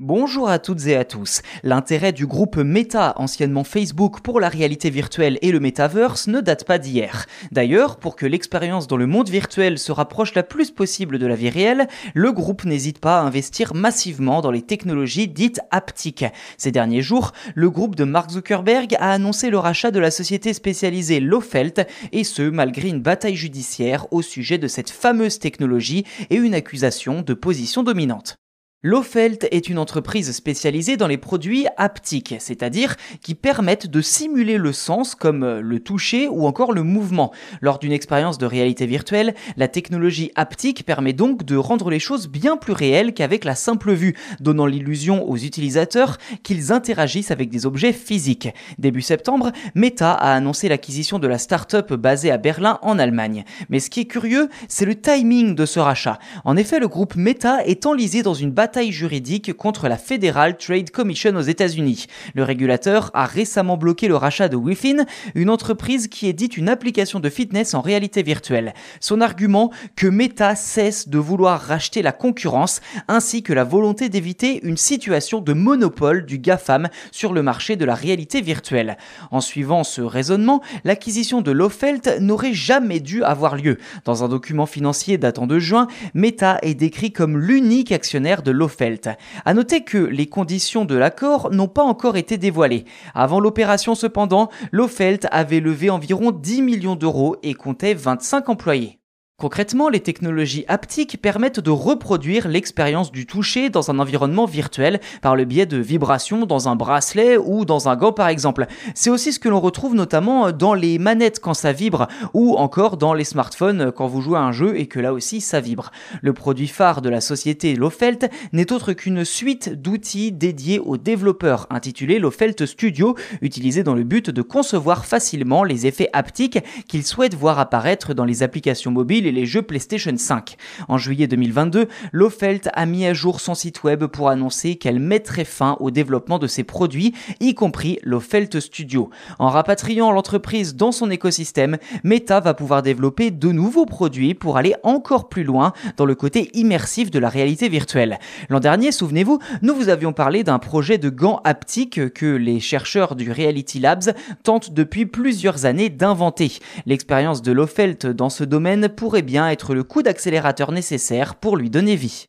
Bonjour à toutes et à tous. L'intérêt du groupe Meta, anciennement Facebook, pour la réalité virtuelle et le metaverse ne date pas d'hier. D'ailleurs, pour que l'expérience dans le monde virtuel se rapproche la plus possible de la vie réelle, le groupe n'hésite pas à investir massivement dans les technologies dites haptiques. Ces derniers jours, le groupe de Mark Zuckerberg a annoncé le rachat de la société spécialisée Lofelt, et ce malgré une bataille judiciaire au sujet de cette fameuse technologie et une accusation de position dominante. Lofelt est une entreprise spécialisée dans les produits haptiques, c'est-à-dire qui permettent de simuler le sens comme euh, le toucher ou encore le mouvement. Lors d'une expérience de réalité virtuelle, la technologie haptique permet donc de rendre les choses bien plus réelles qu'avec la simple vue, donnant l'illusion aux utilisateurs qu'ils interagissent avec des objets physiques. Début septembre, Meta a annoncé l'acquisition de la start-up basée à Berlin en Allemagne. Mais ce qui est curieux, c'est le timing de ce rachat. En effet, le groupe Meta est enlisé dans une bataille juridique contre la Federal Trade Commission aux États-Unis. Le régulateur a récemment bloqué le rachat de Within, une entreprise qui édite une application de fitness en réalité virtuelle. Son argument que Meta cesse de vouloir racheter la concurrence ainsi que la volonté d'éviter une situation de monopole du GAFAM sur le marché de la réalité virtuelle. En suivant ce raisonnement, l'acquisition de Lofelt n'aurait jamais dû avoir lieu. Dans un document financier datant de juin, Meta est décrit comme l'unique actionnaire de Lofelt Lofelt. À noter que les conditions de l'accord n'ont pas encore été dévoilées. Avant l'opération cependant, Lofelt avait levé environ 10 millions d'euros et comptait 25 employés. Concrètement, les technologies haptiques permettent de reproduire l'expérience du toucher dans un environnement virtuel par le biais de vibrations dans un bracelet ou dans un gant par exemple. C'est aussi ce que l'on retrouve notamment dans les manettes quand ça vibre ou encore dans les smartphones quand vous jouez à un jeu et que là aussi ça vibre. Le produit phare de la société Lofelt n'est autre qu'une suite d'outils dédiés aux développeurs intitulée Lofelt Studio, utilisé dans le but de concevoir facilement les effets haptiques qu'ils souhaitent voir apparaître dans les applications mobiles et les jeux PlayStation 5. En juillet 2022, Lofelt a mis à jour son site web pour annoncer qu'elle mettrait fin au développement de ses produits, y compris Lofelt Studio. En rapatriant l'entreprise dans son écosystème, Meta va pouvoir développer de nouveaux produits pour aller encore plus loin dans le côté immersif de la réalité virtuelle. L'an dernier, souvenez-vous, nous vous avions parlé d'un projet de gants haptiques que les chercheurs du Reality Labs tentent depuis plusieurs années d'inventer. L'expérience de Lofelt dans ce domaine pourrait bien être le coup d'accélérateur nécessaire pour lui donner vie.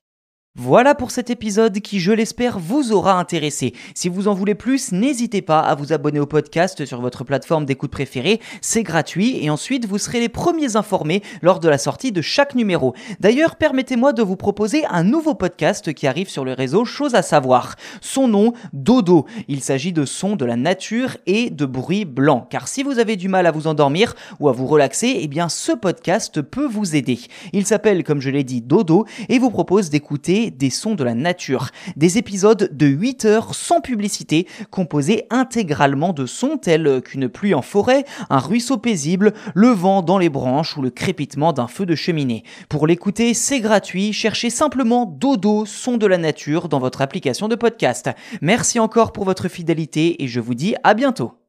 Voilà pour cet épisode qui, je l'espère, vous aura intéressé. Si vous en voulez plus, n'hésitez pas à vous abonner au podcast sur votre plateforme d'écoute préférée. C'est gratuit et ensuite vous serez les premiers informés lors de la sortie de chaque numéro. D'ailleurs, permettez-moi de vous proposer un nouveau podcast qui arrive sur le réseau Chose à savoir. Son nom, Dodo. Il s'agit de sons de la nature et de bruits blancs. Car si vous avez du mal à vous endormir ou à vous relaxer, eh bien ce podcast peut vous aider. Il s'appelle, comme je l'ai dit, Dodo et vous propose d'écouter des sons de la nature. Des épisodes de 8 heures sans publicité, composés intégralement de sons tels qu'une pluie en forêt, un ruisseau paisible, le vent dans les branches ou le crépitement d'un feu de cheminée. Pour l'écouter, c'est gratuit, cherchez simplement Dodo, son de la nature dans votre application de podcast. Merci encore pour votre fidélité et je vous dis à bientôt.